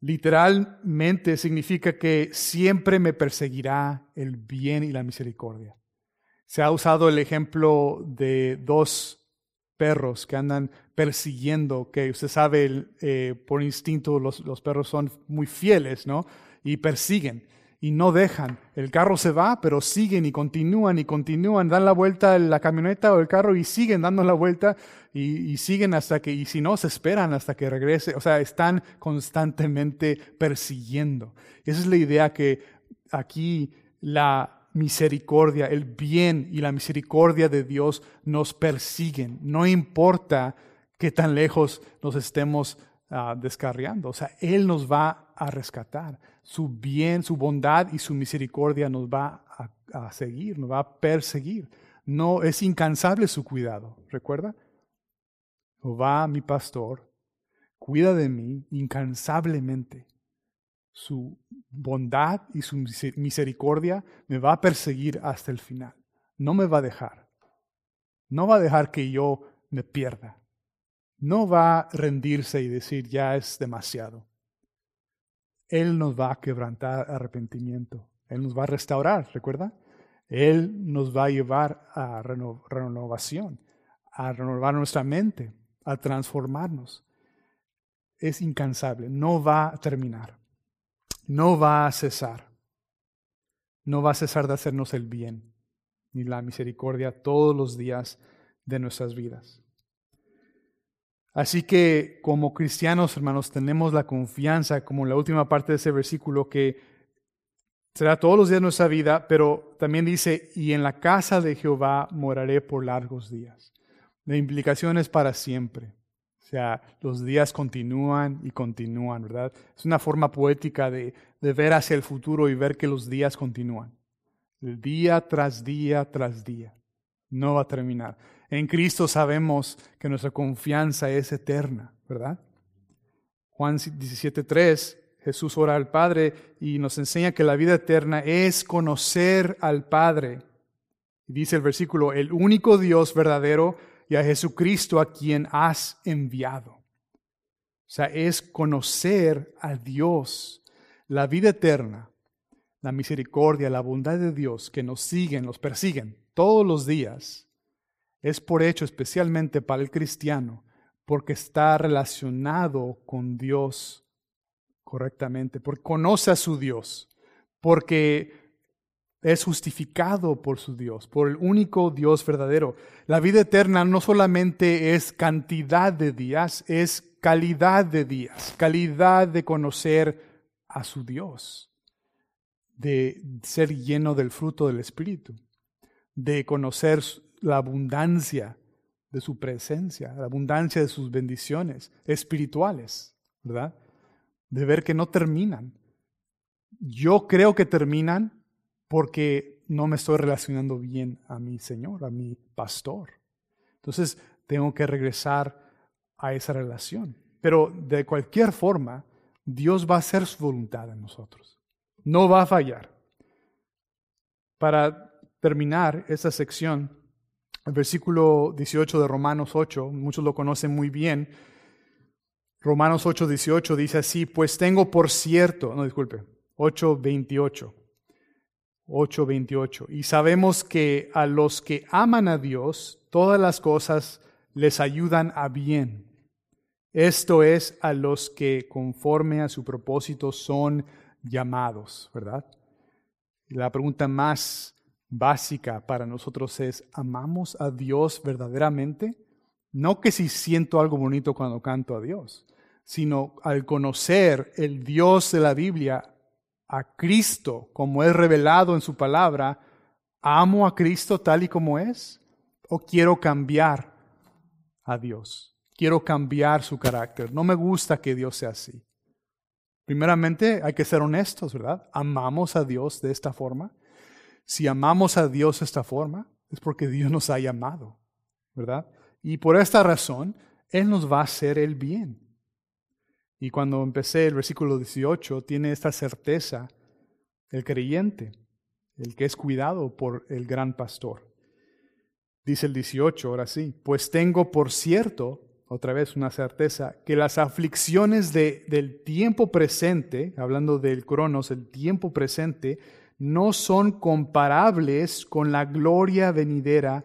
Literalmente significa que siempre me perseguirá el bien y la misericordia. Se ha usado el ejemplo de dos perros que andan persiguiendo, que usted sabe, eh, por instinto los, los, perros son muy fieles, ¿no? Y persiguen y no dejan. El carro se va, pero siguen y continúan y continúan, dan la vuelta la camioneta o el carro y siguen dando la vuelta y, y siguen hasta que, y si no, se esperan hasta que regrese. O sea, están constantemente persiguiendo. Esa es la idea que aquí la misericordia, el bien y la misericordia de Dios nos persiguen. No importa qué tan lejos nos estemos uh, descarriando. O sea, Él nos va a rescatar. Su bien, su bondad y su misericordia nos va a, a seguir, nos va a perseguir. No es incansable su cuidado, ¿recuerda? Jehová, mi pastor, cuida de mí incansablemente. Su bondad y su misericordia me va a perseguir hasta el final. No me va a dejar. No va a dejar que yo me pierda. No va a rendirse y decir ya es demasiado. Él nos va a quebrantar arrepentimiento. Él nos va a restaurar, ¿recuerda? Él nos va a llevar a renovación, a renovar nuestra mente, a transformarnos. Es incansable, no va a terminar, no va a cesar, no va a cesar de hacernos el bien ni la misericordia todos los días de nuestras vidas. Así que como cristianos, hermanos, tenemos la confianza, como la última parte de ese versículo, que será todos los días de nuestra vida, pero también dice, y en la casa de Jehová moraré por largos días. La implicación es para siempre. O sea, los días continúan y continúan, ¿verdad? Es una forma poética de, de ver hacia el futuro y ver que los días continúan. Día tras día tras día. No va a terminar. En Cristo sabemos que nuestra confianza es eterna, ¿verdad? Juan 17.3, Jesús ora al Padre y nos enseña que la vida eterna es conocer al Padre. dice el versículo, el único Dios verdadero y a Jesucristo a quien has enviado. O sea, es conocer a Dios. La vida eterna, la misericordia, la bondad de Dios que nos siguen, nos persiguen todos los días, es por hecho especialmente para el cristiano, porque está relacionado con Dios correctamente, porque conoce a su Dios, porque es justificado por su Dios, por el único Dios verdadero. La vida eterna no solamente es cantidad de días, es calidad de días, calidad de conocer a su Dios, de ser lleno del fruto del Espíritu, de conocer la abundancia de su presencia, la abundancia de sus bendiciones espirituales, ¿verdad? De ver que no terminan. Yo creo que terminan porque no me estoy relacionando bien a mi Señor, a mi pastor. Entonces tengo que regresar a esa relación. Pero de cualquier forma, Dios va a hacer su voluntad en nosotros. No va a fallar. Para terminar esta sección, el versículo 18 de Romanos 8, muchos lo conocen muy bien. Romanos 8, 18 dice así, pues tengo por cierto, no disculpe, 8, 28. 8:28. Y sabemos que a los que aman a Dios, todas las cosas les ayudan a bien. Esto es a los que conforme a su propósito son llamados, ¿verdad? La pregunta más básica para nosotros es, ¿amamos a Dios verdaderamente? No que si siento algo bonito cuando canto a Dios, sino al conocer el Dios de la Biblia, a Cristo como es revelado en su palabra, ¿amo a Cristo tal y como es? ¿O quiero cambiar a Dios? Quiero cambiar su carácter. No me gusta que Dios sea así. Primeramente hay que ser honestos, ¿verdad? ¿Amamos a Dios de esta forma? Si amamos a Dios de esta forma, es porque Dios nos ha llamado, ¿verdad? Y por esta razón, Él nos va a hacer el bien. Y cuando empecé el versículo 18, tiene esta certeza el creyente, el que es cuidado por el gran pastor. Dice el 18, ahora sí, pues tengo por cierto, otra vez una certeza, que las aflicciones de, del tiempo presente, hablando del cronos, el tiempo presente, no son comparables con la gloria venidera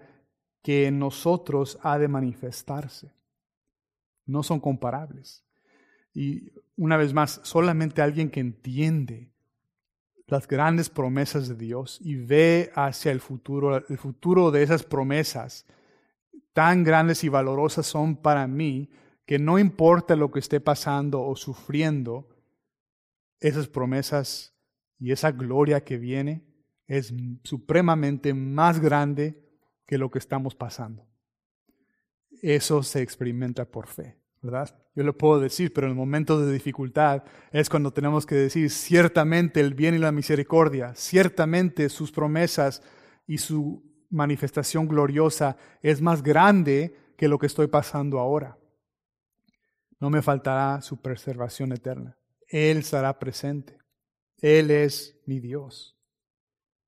que en nosotros ha de manifestarse. No son comparables. Y una vez más, solamente alguien que entiende las grandes promesas de Dios y ve hacia el futuro, el futuro de esas promesas tan grandes y valorosas son para mí que no importa lo que esté pasando o sufriendo, esas promesas y esa gloria que viene es supremamente más grande que lo que estamos pasando. Eso se experimenta por fe ¿verdad? Yo lo puedo decir, pero en el momento de dificultad es cuando tenemos que decir, ciertamente el bien y la misericordia, ciertamente sus promesas y su manifestación gloriosa es más grande que lo que estoy pasando ahora. No me faltará su preservación eterna. Él estará presente. Él es mi Dios.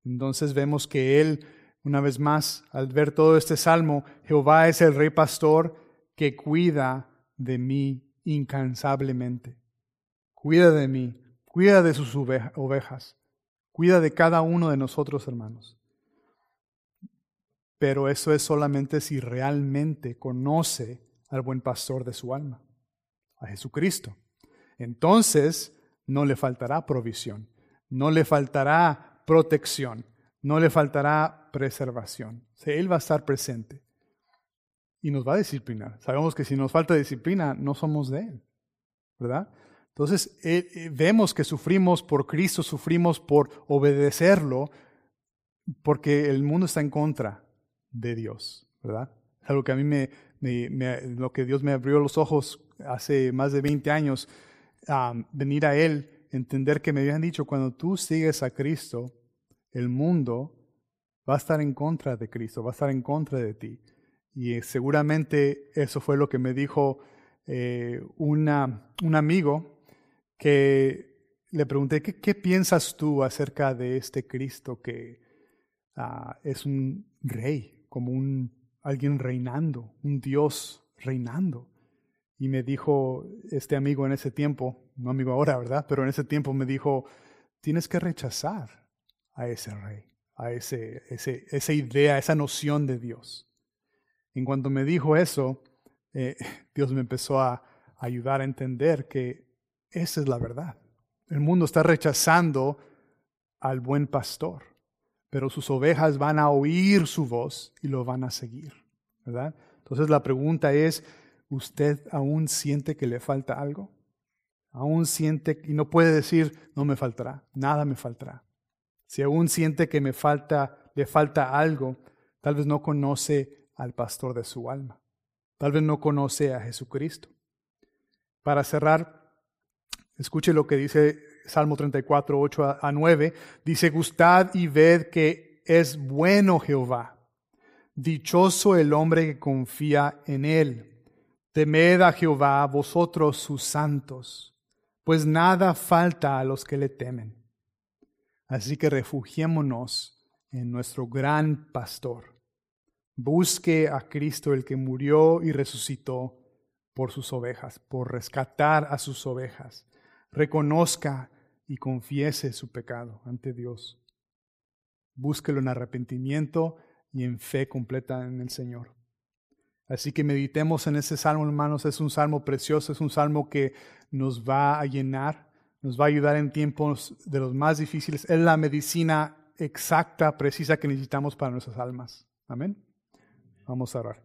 Entonces vemos que Él, una vez más, al ver todo este salmo, Jehová es el rey pastor que cuida de mí incansablemente. Cuida de mí, cuida de sus ovejas, cuida de cada uno de nosotros, hermanos. Pero eso es solamente si realmente conoce al buen pastor de su alma, a Jesucristo. Entonces no le faltará provisión, no le faltará protección, no le faltará preservación. Él va a estar presente y nos va a disciplinar. Sabemos que si nos falta disciplina, no somos de Él, ¿verdad? Entonces, eh, eh, vemos que sufrimos por Cristo, sufrimos por obedecerlo, porque el mundo está en contra de Dios, ¿verdad? Es algo que a mí me, lo que Dios me abrió los ojos hace más de 20 años, venir a Él, entender que me habían dicho, cuando tú sigues a Cristo, el mundo va a estar en contra de Cristo, va a estar en contra de ti. Y seguramente eso fue lo que me dijo eh, una, un amigo que le pregunté, ¿qué, piensas tú acerca de este Cristo que ah, es un rey, como un, alguien reinando, un Dios reinando? Y me dijo este amigo en ese tiempo, no amigo ahora, ¿verdad? Pero en ese tiempo me dijo, tienes que rechazar a ese rey, a ese, esa idea, esa noción de Dios. En cuanto me dijo eso, eh, Dios me empezó a ayudar a entender que esa es la verdad. El mundo está rechazando al buen pastor, pero sus ovejas van a oír su voz y lo van a seguir, ¿verdad? Entonces la pregunta es, ¿usted aún siente que le falta algo? ¿Aún siente y no puede decir no me faltará, nada me faltará? Si aún siente que me falta, le falta algo, tal vez no conoce al pastor de su alma. Tal vez no conoce a Jesucristo. Para cerrar, escuche lo que dice Salmo 34, 8 a 9. Dice, gustad y ved que es bueno Jehová. Dichoso el hombre que confía en él. Temed a Jehová vosotros sus santos, pues nada falta a los que le temen. Así que refugiémonos en nuestro gran pastor Busque a Cristo el que murió y resucitó por sus ovejas, por rescatar a sus ovejas. Reconozca y confiese su pecado ante Dios. Búsquelo en arrepentimiento y en fe completa en el Señor. Así que meditemos en ese salmo, hermanos. Es un salmo precioso, es un salmo que nos va a llenar, nos va a ayudar en tiempos de los más difíciles. Es la medicina exacta, precisa que necesitamos para nuestras almas. Amén. Vamos a orar.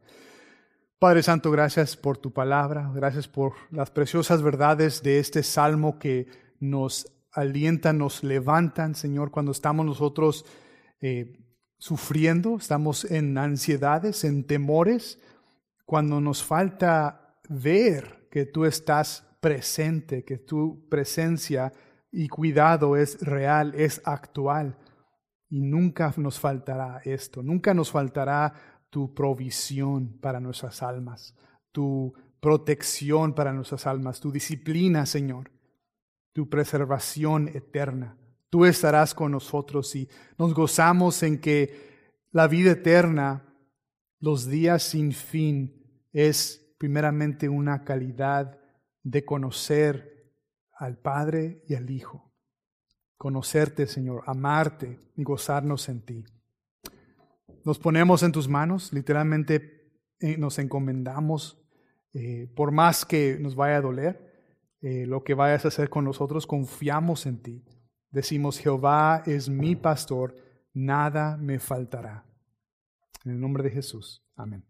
Padre Santo, gracias por tu palabra, gracias por las preciosas verdades de este salmo que nos alientan, nos levantan, Señor, cuando estamos nosotros eh, sufriendo, estamos en ansiedades, en temores, cuando nos falta ver que tú estás presente, que tu presencia y cuidado es real, es actual. Y nunca nos faltará esto, nunca nos faltará tu provisión para nuestras almas, tu protección para nuestras almas, tu disciplina, Señor, tu preservación eterna. Tú estarás con nosotros y nos gozamos en que la vida eterna, los días sin fin, es primeramente una calidad de conocer al Padre y al Hijo. Conocerte, Señor, amarte y gozarnos en ti. Nos ponemos en tus manos, literalmente eh, nos encomendamos, eh, por más que nos vaya a doler, eh, lo que vayas a hacer con nosotros, confiamos en ti. Decimos, Jehová es mi pastor, nada me faltará. En el nombre de Jesús. Amén.